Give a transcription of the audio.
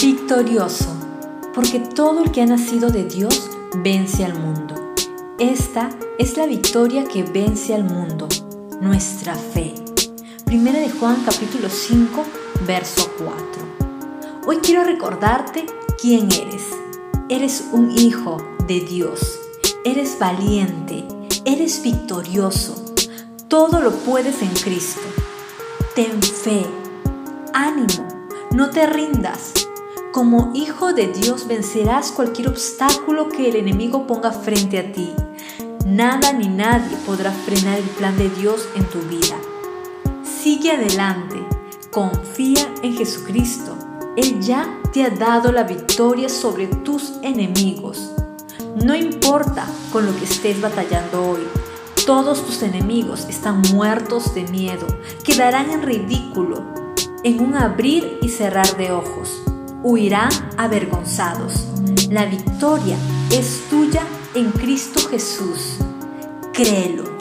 victorioso, porque todo el que ha nacido de Dios vence al mundo. Esta es la victoria que vence al mundo, nuestra fe. Primera de Juan capítulo 5, verso 4. Hoy quiero recordarte quién eres. Eres un hijo de Dios. Eres valiente. Eres victorioso. Todo lo puedes en Cristo. Ten fe. Ánimo. No te rindas. Como hijo de Dios vencerás cualquier obstáculo que el enemigo ponga frente a ti. Nada ni nadie podrá frenar el plan de Dios en tu vida. Sigue adelante, confía en Jesucristo. Él ya te ha dado la victoria sobre tus enemigos. No importa con lo que estés batallando hoy, todos tus enemigos están muertos de miedo, quedarán en ridículo, en un abrir y cerrar de ojos. Huirán avergonzados. La victoria es tuya en Cristo Jesús. Créelo.